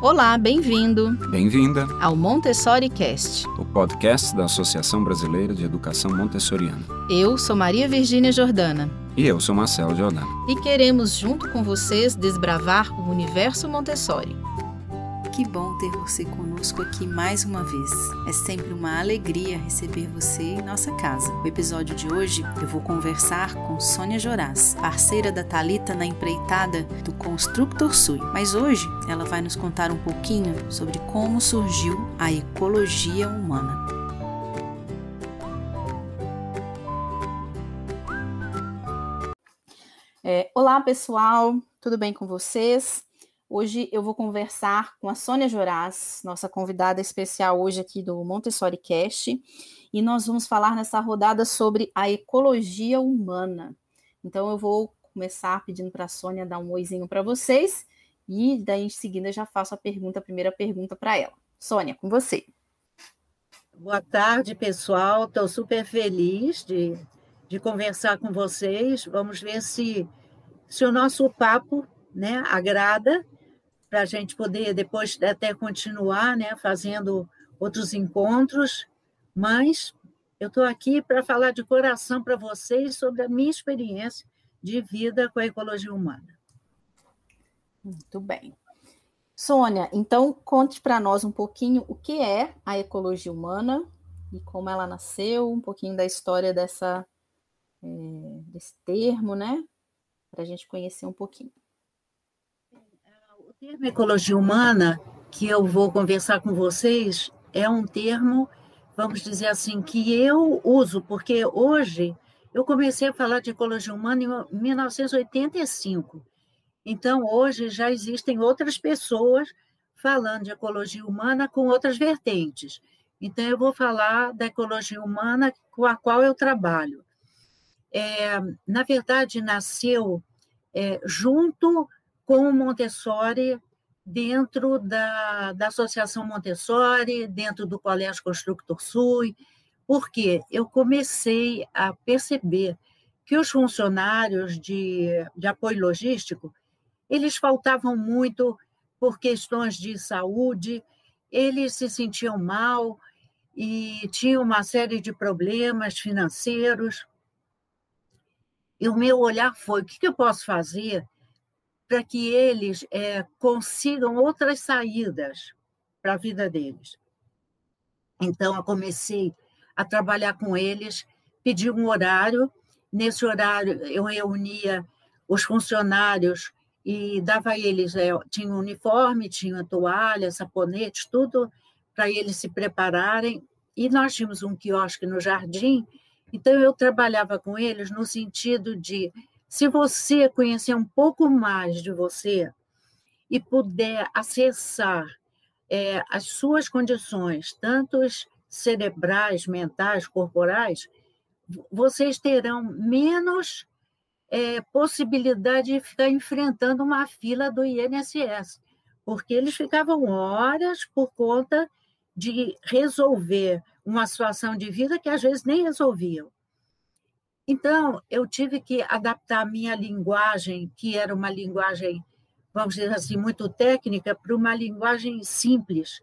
Olá, bem-vindo. Bem-vinda ao Montessori Cast, o podcast da Associação Brasileira de Educação Montessoriana. Eu sou Maria Virgínia Jordana. E eu sou Marcelo Jordana. E queremos, junto com vocês, desbravar o universo Montessori. Que bom ter você conosco aqui mais uma vez. É sempre uma alegria receber você em nossa casa. No episódio de hoje, eu vou conversar com Sônia Joraz, parceira da Talita na empreitada do Constructor Sui. Mas hoje ela vai nos contar um pouquinho sobre como surgiu a ecologia humana. É, olá, pessoal, tudo bem com vocês? Hoje eu vou conversar com a Sônia Joraz, nossa convidada especial hoje aqui do Montessori Cast, e nós vamos falar nessa rodada sobre a ecologia humana. Então eu vou começar pedindo para a Sônia dar um oizinho para vocês e daí em seguida já faço a pergunta, a primeira pergunta para ela. Sônia, com você. Boa tarde, pessoal. Estou super feliz de, de conversar com vocês. Vamos ver se, se o nosso papo né, agrada para a gente poder depois até continuar né, fazendo outros encontros, mas eu estou aqui para falar de coração para vocês sobre a minha experiência de vida com a ecologia humana. Muito bem. Sônia, então conte para nós um pouquinho o que é a ecologia humana e como ela nasceu, um pouquinho da história dessa, é, desse termo, né? Para a gente conhecer um pouquinho termo ecologia humana, que eu vou conversar com vocês, é um termo, vamos dizer assim, que eu uso, porque hoje eu comecei a falar de ecologia humana em 1985. Então, hoje já existem outras pessoas falando de ecologia humana com outras vertentes. Então, eu vou falar da ecologia humana com a qual eu trabalho. É, na verdade, nasceu é, junto com o Montessori dentro da, da Associação Montessori, dentro do Colégio Constructor Sul, porque eu comecei a perceber que os funcionários de, de apoio logístico, eles faltavam muito por questões de saúde, eles se sentiam mal e tinham uma série de problemas financeiros. E o meu olhar foi: o que eu posso fazer para que eles é, consigam outras saídas para a vida deles. Então, eu comecei a trabalhar com eles, pedi um horário. Nesse horário, eu reunia os funcionários e dava a eles, é, tinha um uniforme, tinha toalha, sabonete, tudo para eles se prepararem. E nós tínhamos um quiosque no jardim, então eu trabalhava com eles no sentido de se você conhecer um pouco mais de você e puder acessar é, as suas condições, tanto cerebrais, mentais, corporais, vocês terão menos é, possibilidade de ficar enfrentando uma fila do INSS, porque eles ficavam horas por conta de resolver uma situação de vida que às vezes nem resolviam. Então, eu tive que adaptar a minha linguagem, que era uma linguagem, vamos dizer assim, muito técnica, para uma linguagem simples,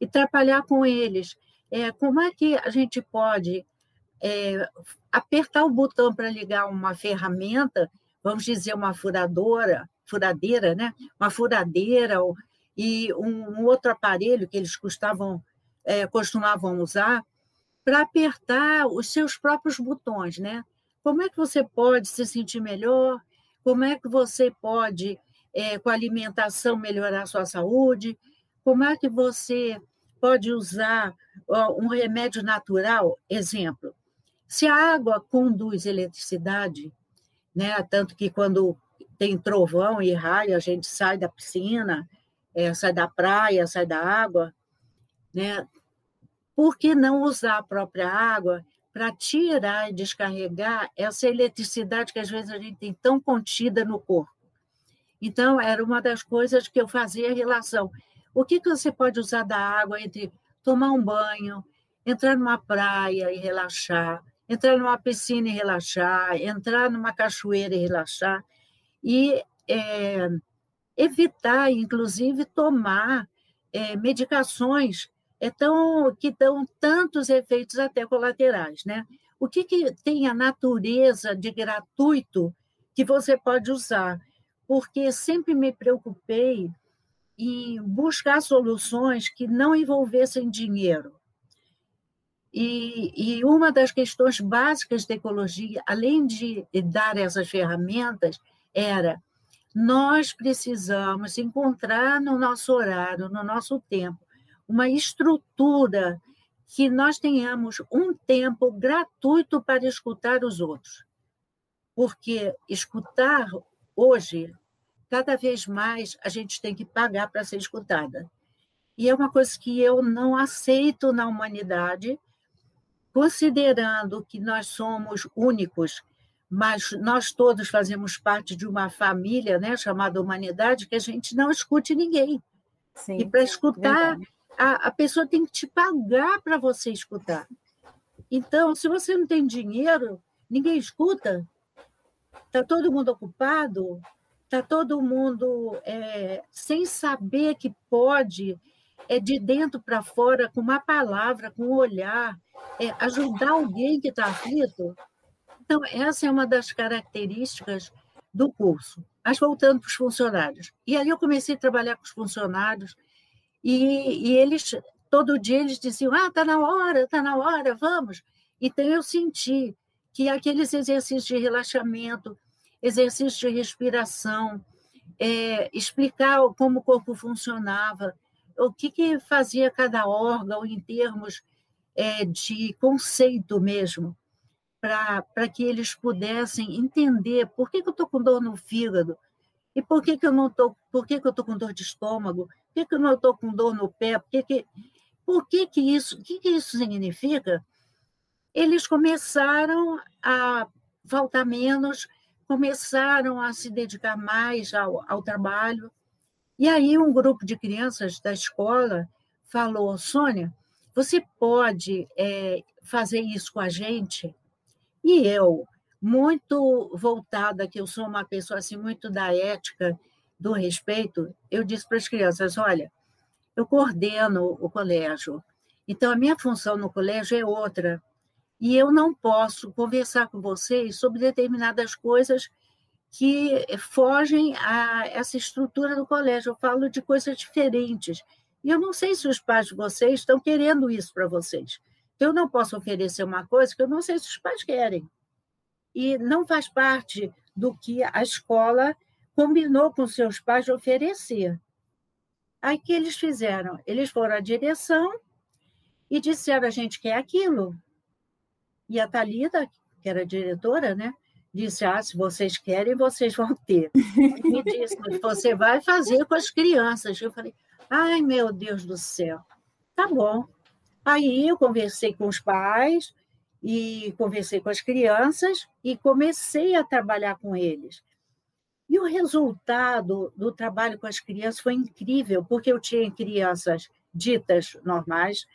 e trabalhar com eles. É, como é que a gente pode é, apertar o botão para ligar uma ferramenta, vamos dizer, uma furadora, furadeira, né? uma furadeira e um, um outro aparelho que eles custavam, é, costumavam usar, para apertar os seus próprios botões, né? Como é que você pode se sentir melhor? Como é que você pode, é, com a alimentação, melhorar a sua saúde? Como é que você pode usar ó, um remédio natural? Exemplo, se a água conduz eletricidade, né, tanto que quando tem trovão e raio, a gente sai da piscina, é, sai da praia, sai da água, né? Por que não usar a própria água para tirar e descarregar essa eletricidade que às vezes a gente tem tão contida no corpo. Então, era uma das coisas que eu fazia relação. O que, que você pode usar da água entre tomar um banho, entrar numa praia e relaxar, entrar numa piscina e relaxar, entrar numa cachoeira e relaxar, e é, evitar, inclusive, tomar é, medicações é tão, que dão tantos efeitos até colaterais. Né? O que, que tem a natureza de gratuito que você pode usar? Porque sempre me preocupei em buscar soluções que não envolvessem dinheiro. E, e, uma das questões básicas da ecologia, além de dar essas ferramentas, era nós precisamos encontrar no nosso horário, no nosso tempo, uma estrutura que nós tenhamos um tempo gratuito para escutar os outros. Porque escutar hoje, cada vez mais, a gente tem que pagar para ser escutada. E é uma coisa que eu não aceito na humanidade, considerando que nós somos únicos, mas nós todos fazemos parte de uma família né, chamada humanidade, que a gente não escute ninguém. Sim, e para escutar, a, a pessoa tem que te pagar para você escutar. Então, se você não tem dinheiro, ninguém escuta, está todo mundo ocupado, está todo mundo é, sem saber que pode, é de dentro para fora, com uma palavra, com um olhar, é, ajudar alguém que está aflito. Então, essa é uma das características do curso. Mas voltando para os funcionários. E aí eu comecei a trabalhar com os funcionários, e, e eles, todo dia, eles diziam: ah, está na hora, está na hora, vamos. Então, eu senti que aqueles exercícios de relaxamento, exercícios de respiração, é, explicar como o corpo funcionava, o que, que fazia cada órgão em termos é, de conceito mesmo, para que eles pudessem entender por que, que eu estou com dor no fígado, e por que, que eu não estou, por que, que eu estou com dor de estômago, por que, que eu não estou com dor no pé, por que, que, por que, que isso, o que, que isso significa? Eles começaram a faltar menos, começaram a se dedicar mais ao, ao trabalho. E aí um grupo de crianças da escola falou, Sônia, você pode é, fazer isso com a gente? E eu, muito voltada, que eu sou uma pessoa assim muito da ética, do respeito, eu disse para as crianças: olha, eu coordeno o colégio, então a minha função no colégio é outra, e eu não posso conversar com vocês sobre determinadas coisas que fogem a essa estrutura do colégio. Eu falo de coisas diferentes. E eu não sei se os pais de vocês estão querendo isso para vocês. Então, eu não posso oferecer uma coisa que eu não sei se os pais querem e não faz parte do que a escola combinou com seus pais de oferecer. Aí que eles fizeram? Eles foram à direção e disseram: a gente quer aquilo. E a Thalita, que era diretora, né, disse: ah, se vocês querem, vocês vão ter. E disse: você vai fazer com as crianças. Eu falei: ai, meu Deus do céu, tá bom. Aí eu conversei com os pais, e conversei com as crianças e comecei a trabalhar com eles. E o resultado do trabalho com as crianças foi incrível, porque eu tinha crianças ditas normais,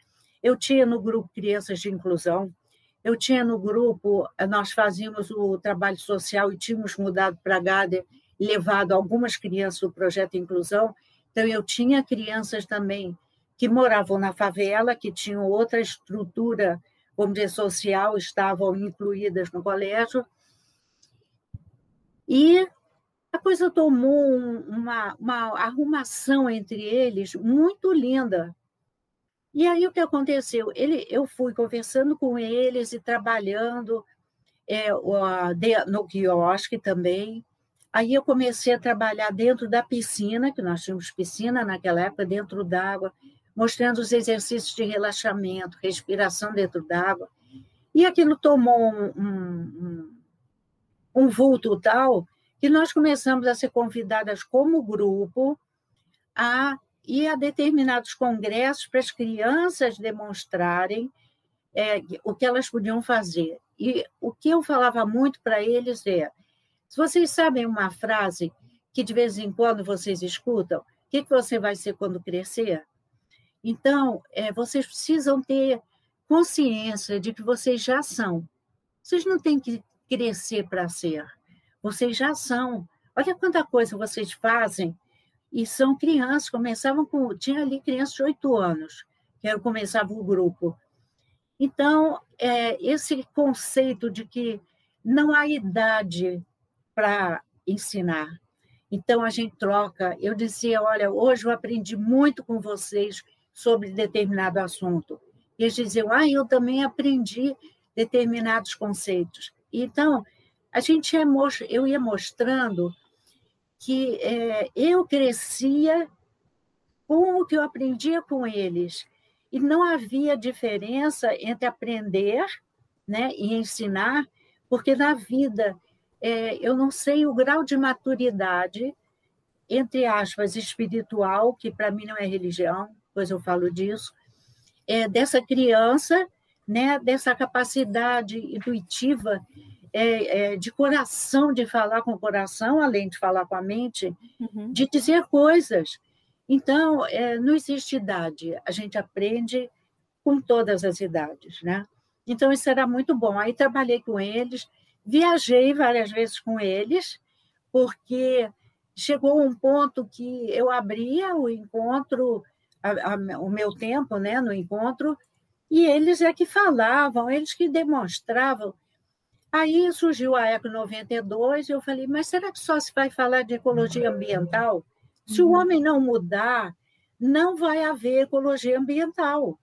eu tinha no grupo crianças de inclusão, eu tinha no grupo, nós fazíamos o trabalho social e tínhamos mudado para Gader, levado algumas crianças do projeto Inclusão, então eu tinha crianças também que moravam na favela, que tinham outra estrutura como dizer, social estavam incluídas no colégio. E a coisa tomou uma, uma arrumação entre eles muito linda. E aí o que aconteceu? Ele, eu fui conversando com eles e trabalhando é, no quiosque também. Aí eu comecei a trabalhar dentro da piscina, que nós tínhamos piscina naquela época, dentro d'água mostrando os exercícios de relaxamento, respiração dentro d'água. E aquilo tomou um, um, um, vulto tal que nós começamos a ser convidadas como grupo a ir a determinados congressos para as crianças demonstrarem é, o que elas podiam fazer. E o que eu falava muito para eles é: se vocês sabem uma frase que de vez em quando vocês escutam, o que, que você vai ser quando crescer? Então, é, vocês precisam ter consciência de que vocês já são. Vocês não têm que crescer para ser. Vocês já são. Olha quanta coisa vocês fazem E são crianças, começavam com. Tinha ali crianças de oito anos, que começava o grupo. Então, é, esse conceito de que não há idade para ensinar. Então, a gente troca. Eu dizia: olha, hoje eu aprendi muito com vocês sobre determinado assunto. Eles diziam: ah, eu também aprendi determinados conceitos. Então, a gente ia, eu ia mostrando que é, eu crescia com o que eu aprendia com eles. E não havia diferença entre aprender né, e ensinar, porque na vida é, eu não sei o grau de maturidade, entre aspas, espiritual, que para mim não é religião, pois eu falo disso, é, dessa criança, né, dessa capacidade intuitiva é, é, de coração, de falar com o coração, além de falar com a mente, uhum. de dizer coisas. Então, é, não existe idade, a gente aprende com todas as idades, né? Então, isso era muito bom. Aí trabalhei com eles, viajei várias vezes com eles, porque chegou um ponto que eu abria o encontro, a, a, o meu tempo né, no encontro, e eles é que falavam, eles que demonstravam Aí surgiu a Eco 92 e eu falei, mas será que só se vai falar de ecologia ambiental? Se o uhum. homem não mudar, não vai haver ecologia ambiental,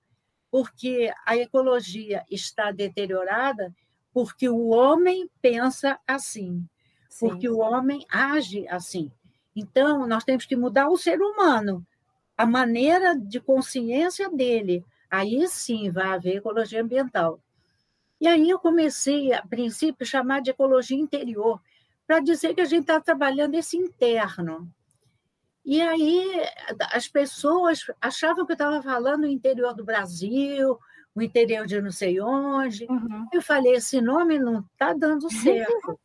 porque a ecologia está deteriorada porque o homem pensa assim, Sim. porque o homem age assim. Então, nós temos que mudar o ser humano, a maneira de consciência dele. Aí sim vai haver ecologia ambiental. E aí eu comecei, a princípio, a chamar de ecologia interior, para dizer que a gente está trabalhando esse interno. E aí as pessoas achavam que eu estava falando o interior do Brasil, o interior de não sei onde. Uhum. Eu falei, esse nome não está dando certo.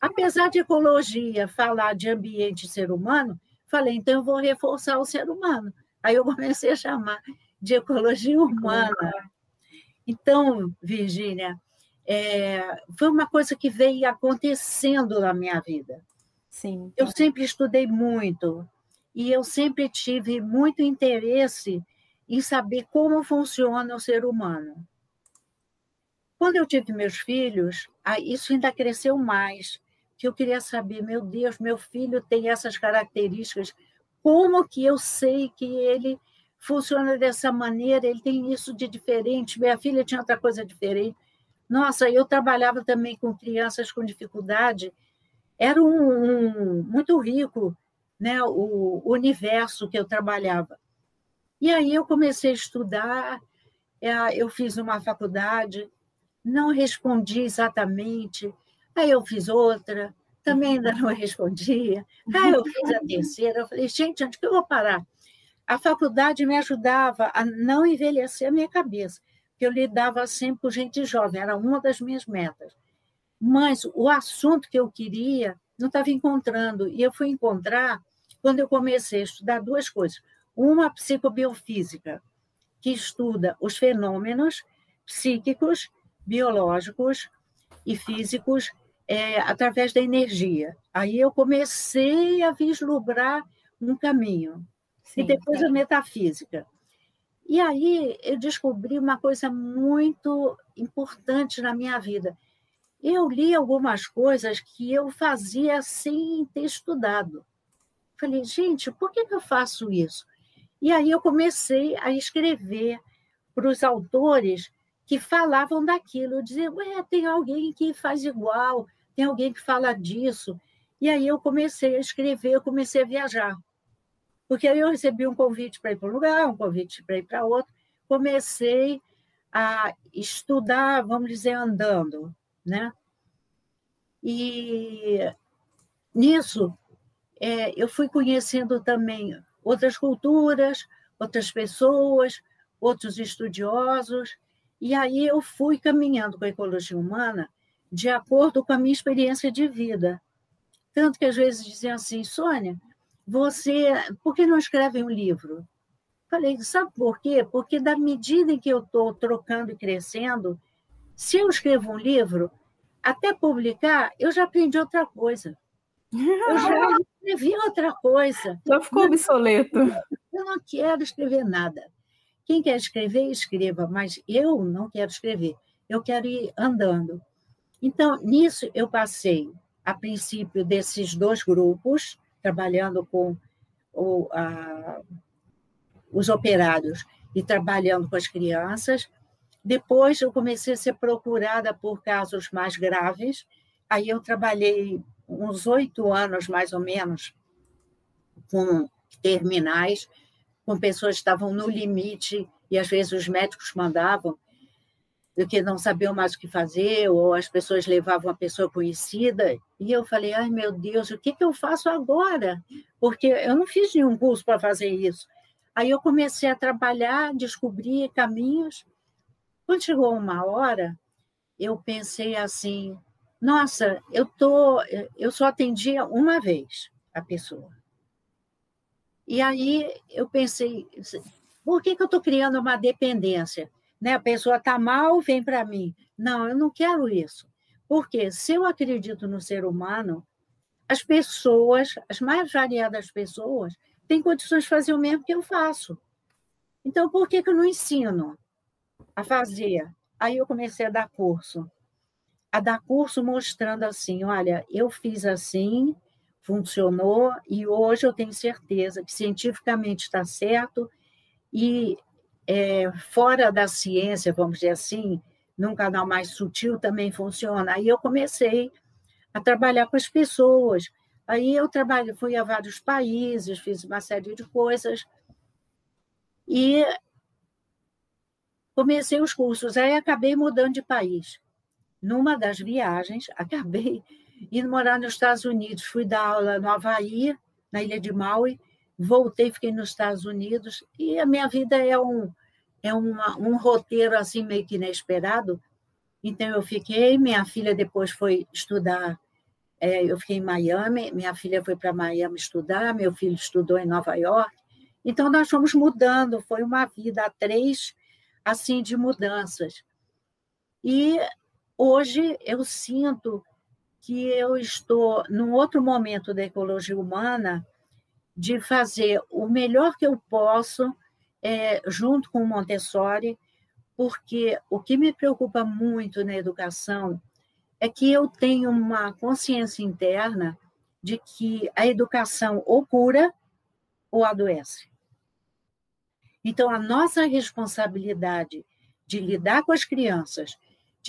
Apesar de ecologia falar de ambiente ser humano, falei, então eu vou reforçar o ser humano. Aí eu comecei a chamar de ecologia humana. Então, Virgínia, é, foi uma coisa que veio acontecendo na minha vida. Sim. Eu sempre estudei muito e eu sempre tive muito interesse em saber como funciona o ser humano. Quando eu tive meus filhos, isso ainda cresceu mais, que eu queria saber, meu Deus, meu filho tem essas características, como que eu sei que ele funciona dessa maneira, ele tem isso de diferente, minha filha tinha outra coisa diferente. Nossa, eu trabalhava também com crianças com dificuldade, era um, um muito rico né, o, o universo que eu trabalhava. E aí eu comecei a estudar, é, eu fiz uma faculdade, não respondi exatamente, aí eu fiz outra, também ainda não respondia, aí eu fiz a terceira, eu falei, gente, onde que eu vou parar? A faculdade me ajudava a não envelhecer a minha cabeça, porque eu lidava sempre com gente jovem, era uma das minhas metas. Mas o assunto que eu queria não estava encontrando, e eu fui encontrar quando eu comecei a estudar duas coisas. Uma, psicobiofísica, que estuda os fenômenos psíquicos, biológicos e físicos é, através da energia. Aí eu comecei a vislumbrar um caminho. Sim, e depois a metafísica. E aí eu descobri uma coisa muito importante na minha vida. Eu li algumas coisas que eu fazia sem ter estudado. Falei, gente, por que, eu faço isso? E aí eu comecei a escrever para os autores que falavam daquilo. Eu dizia, ué, tem alguém que faz igual, tem alguém que fala disso. E aí eu comecei a escrever, eu comecei a viajar. Porque aí eu recebi um convite para ir para um lugar, um convite para ir para outro. Comecei a estudar, vamos dizer, andando, né? E nisso é, eu fui conhecendo também outras culturas, outras pessoas, outros estudiosos, e aí eu fui caminhando com a ecologia humana de acordo com a minha experiência de vida. Tanto que às vezes diziam assim, Sônia, você, por que não escreve um livro? Falei, sabe por quê? Porque da medida em que eu estou trocando e crescendo, se eu escrevo um livro, até publicar, eu já aprendi outra coisa. Eu já escrevi outra coisa. Já ficou obsoleto. Eu não quero escrever nada. Quem quer escrever, escreva, mas eu não quero escrever. Eu quero ir andando. Então, nisso, eu passei, a princípio, desses dois grupos, trabalhando com o, a, os operários e trabalhando com as crianças. Depois, eu comecei a ser procurada por casos mais graves. Aí, eu trabalhei uns oito anos, mais ou menos, com terminais, com pessoas que estavam no limite, e às vezes os médicos mandavam, que não sabiam mais o que fazer, ou as pessoas levavam a pessoa conhecida, e eu falei, ai meu Deus, o que, que eu faço agora? Porque eu não fiz nenhum curso para fazer isso. Aí eu comecei a trabalhar, descobrir caminhos. Quando chegou uma hora, eu pensei assim, nossa, eu tô, eu só atendia uma vez a pessoa. E aí eu pensei, por que, que eu estou criando uma dependência? Né? A pessoa está mal, vem para mim. Não, eu não quero isso. Porque se eu acredito no ser humano, as pessoas, as mais variadas pessoas, têm condições de fazer o mesmo que eu faço. Então, por que, que eu não ensino a fazer? Aí eu comecei a dar curso a dar curso mostrando assim: olha, eu fiz assim, funcionou, e hoje eu tenho certeza que cientificamente está certo, e é, fora da ciência, vamos dizer assim, num canal mais sutil também funciona. Aí eu comecei a trabalhar com as pessoas. Aí eu trabalho, fui a vários países, fiz uma série de coisas e comecei os cursos. Aí acabei mudando de país numa das viagens, acabei indo morar nos Estados Unidos. Fui dar aula no Havaí, na ilha de Maui, voltei, fiquei nos Estados Unidos, e a minha vida é um, é uma, um roteiro assim meio que inesperado. Então, eu fiquei, minha filha depois foi estudar, é, eu fiquei em Miami, minha filha foi para Miami estudar, meu filho estudou em Nova York. Então, nós fomos mudando, foi uma vida a três, assim, de mudanças. E Hoje eu sinto que eu estou num outro momento da ecologia humana de fazer o melhor que eu posso é, junto com o Montessori, porque o que me preocupa muito na educação é que eu tenho uma consciência interna de que a educação ou cura ou adoece. Então, a nossa responsabilidade de lidar com as crianças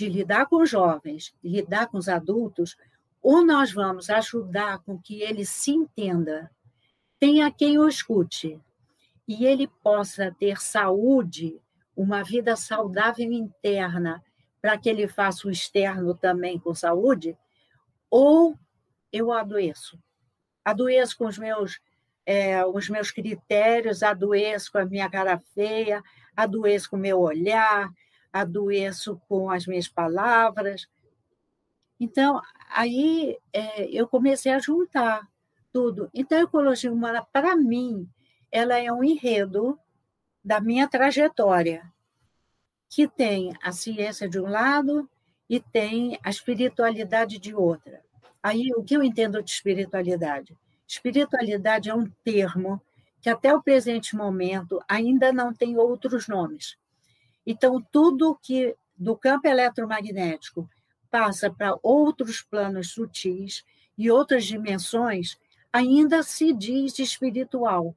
de lidar com os jovens, lidar com os adultos, ou nós vamos ajudar com que ele se entenda, tenha quem o escute, e ele possa ter saúde, uma vida saudável interna, para que ele faça o externo também com saúde, ou eu adoeço. Adoeço com os meus, é, os meus critérios, adoeço com a minha cara feia, adoeço com o meu olhar, adoeço com as minhas palavras. Então, aí é, eu comecei a juntar tudo. Então, a ecologia humana, para mim, ela é um enredo da minha trajetória, que tem a ciência de um lado e tem a espiritualidade de outra. Aí, o que eu entendo de espiritualidade? Espiritualidade é um termo que, até o presente momento, ainda não tem outros nomes. Então, tudo que do campo eletromagnético passa para outros planos sutis e outras dimensões, ainda se diz espiritual.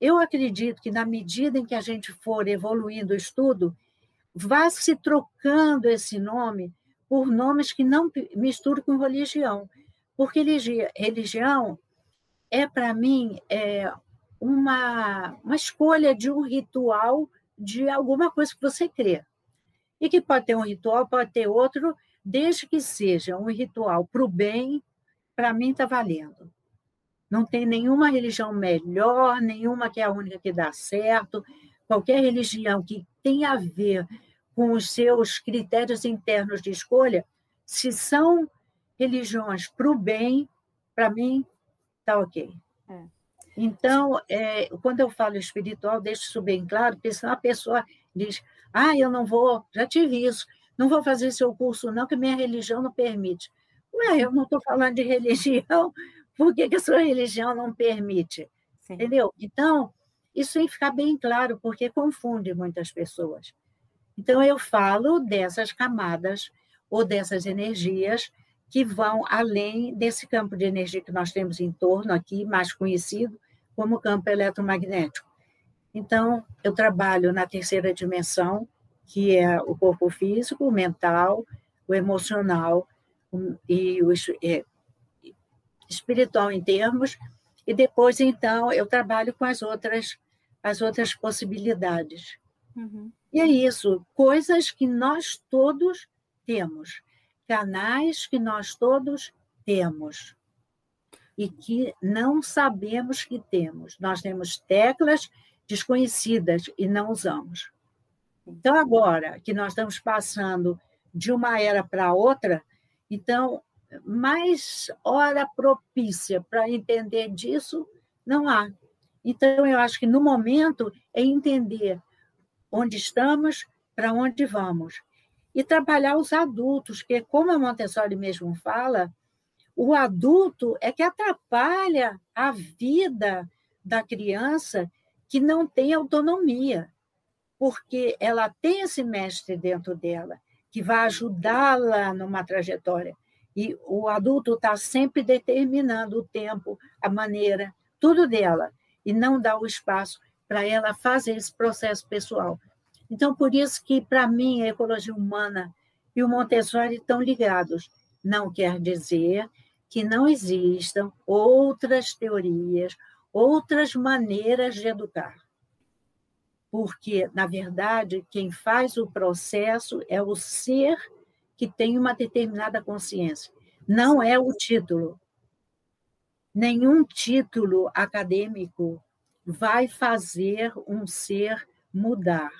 Eu acredito que, na medida em que a gente for evoluindo o estudo, vá se trocando esse nome por nomes que não misturam com religião. Porque religião é, para mim, é uma, uma escolha de um ritual de alguma coisa que você crê. E que pode ter um ritual, pode ter outro, desde que seja um ritual para o bem, para mim está valendo. Não tem nenhuma religião melhor, nenhuma que é a única que dá certo. Qualquer religião que tenha a ver com os seus critérios internos de escolha, se são religiões para o bem, para mim, está ok. É. Então, é, quando eu falo espiritual, deixo isso bem claro, porque senão a pessoa diz, ah, eu não vou, já tive isso, não vou fazer seu curso não, que minha religião não permite. Ué, eu não estou falando de religião, Por que, que a sua religião não permite? Sim. Entendeu? Então, isso tem que ficar bem claro, porque confunde muitas pessoas. Então, eu falo dessas camadas ou dessas energias que vão além desse campo de energia que nós temos em torno aqui, mais conhecido como campo eletromagnético. Então, eu trabalho na terceira dimensão, que é o corpo físico, o mental, o emocional e o é, espiritual em termos, e depois, então, eu trabalho com as outras, as outras possibilidades. Uhum. E é isso, coisas que nós todos temos, canais que nós todos temos e que não sabemos que temos. Nós temos teclas desconhecidas e não usamos. Então, agora que nós estamos passando de uma era para outra, então, mais hora propícia para entender disso não há. Então, eu acho que no momento é entender onde estamos, para onde vamos. E trabalhar os adultos, que, como a Montessori mesmo fala, o adulto é que atrapalha a vida da criança que não tem autonomia, porque ela tem esse mestre dentro dela, que vai ajudá-la numa trajetória. E o adulto está sempre determinando o tempo, a maneira, tudo dela, e não dá o espaço para ela fazer esse processo pessoal. Então, por isso que, para mim, a ecologia humana e o Montessori estão ligados. Não quer dizer que não existam outras teorias, outras maneiras de educar. Porque, na verdade, quem faz o processo é o ser que tem uma determinada consciência, não é o título. Nenhum título acadêmico vai fazer um ser mudar.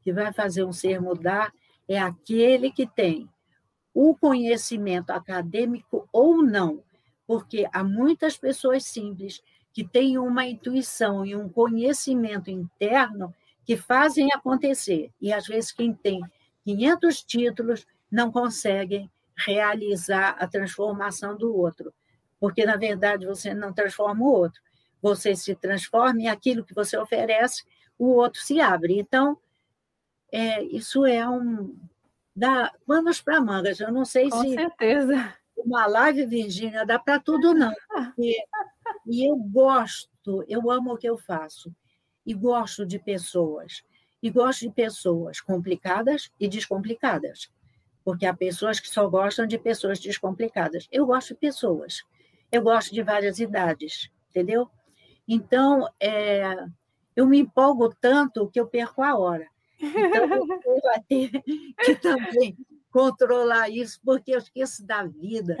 O que vai fazer um ser mudar é aquele que tem o conhecimento acadêmico ou não, porque há muitas pessoas simples que têm uma intuição e um conhecimento interno que fazem acontecer. E às vezes quem tem 500 títulos não conseguem realizar a transformação do outro, porque na verdade você não transforma o outro, você se transforma e aquilo que você oferece, o outro se abre. Então, é, isso é um dá panos para mangas. Eu não sei Com se certeza. uma live, Virgínia, dá para tudo não. Porque e eu gosto, eu amo o que eu faço. E gosto de pessoas. E gosto de pessoas complicadas e descomplicadas. Porque há pessoas que só gostam de pessoas descomplicadas. Eu gosto de pessoas. Eu gosto de várias idades, entendeu? Então, é, eu me empolgo tanto que eu perco a hora. Então, eu vou ter que também controlar isso, porque eu esqueço da vida.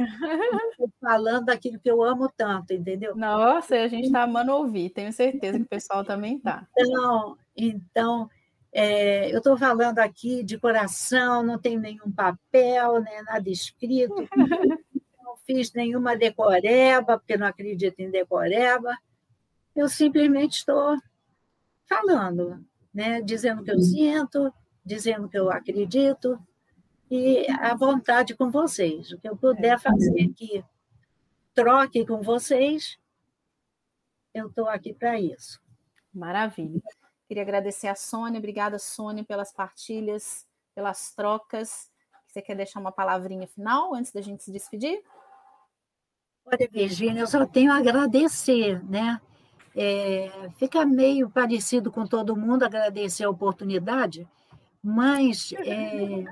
Estou falando daquilo que eu amo tanto, entendeu? Nossa, a gente está amando ouvir, tenho certeza que o pessoal também está. Então, então é, eu estou falando aqui de coração, não tenho nenhum papel, né, nada escrito, não fiz nenhuma decoreba, porque não acredito em decoreba. Eu simplesmente estou falando, né, dizendo o que eu sinto, dizendo o que eu acredito, e à vontade com vocês. O que eu puder é. fazer que troque com vocês, eu estou aqui para isso. Maravilha. Queria agradecer a Sônia. Obrigada, Sônia, pelas partilhas, pelas trocas. Você quer deixar uma palavrinha final antes da gente se despedir? Olha, Virginia, eu só tenho a agradecer, né? É, fica meio parecido com todo mundo agradecer a oportunidade, mas é,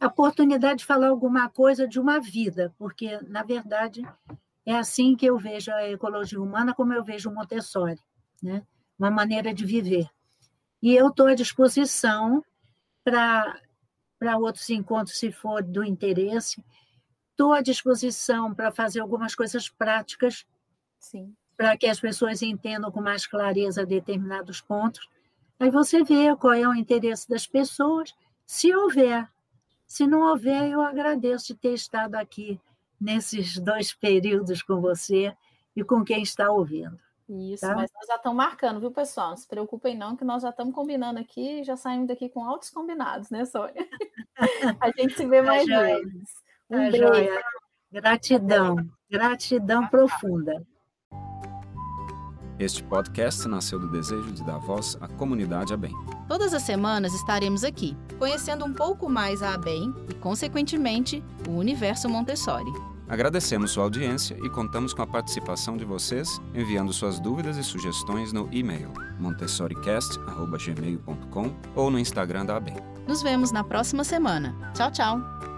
a oportunidade de falar alguma coisa de uma vida, porque, na verdade, é assim que eu vejo a ecologia humana, como eu vejo o Montessori, né? uma maneira de viver. E eu estou à disposição para outros encontros, se for do interesse. Estou à disposição para fazer algumas coisas práticas, para que as pessoas entendam com mais clareza determinados pontos. Aí você vê qual é o interesse das pessoas, se houver. Se não houver, eu agradeço de ter estado aqui nesses dois períodos com você e com quem está ouvindo. Isso, tá? mas nós já estamos marcando, viu, pessoal? Não se preocupem não, que nós já estamos combinando aqui e já saímos daqui com altos combinados, né, Sônia? A gente se vê tá mais vezes. Um tá beijo. Joia. Gratidão, gratidão profunda. Este podcast nasceu do desejo de dar voz à comunidade ABEM. Todas as semanas estaremos aqui, conhecendo um pouco mais a ABEM e, consequentemente, o universo Montessori. Agradecemos sua audiência e contamos com a participação de vocês enviando suas dúvidas e sugestões no e-mail montessoricast.gmail.com ou no Instagram da ABEM. Nos vemos na próxima semana. Tchau, tchau!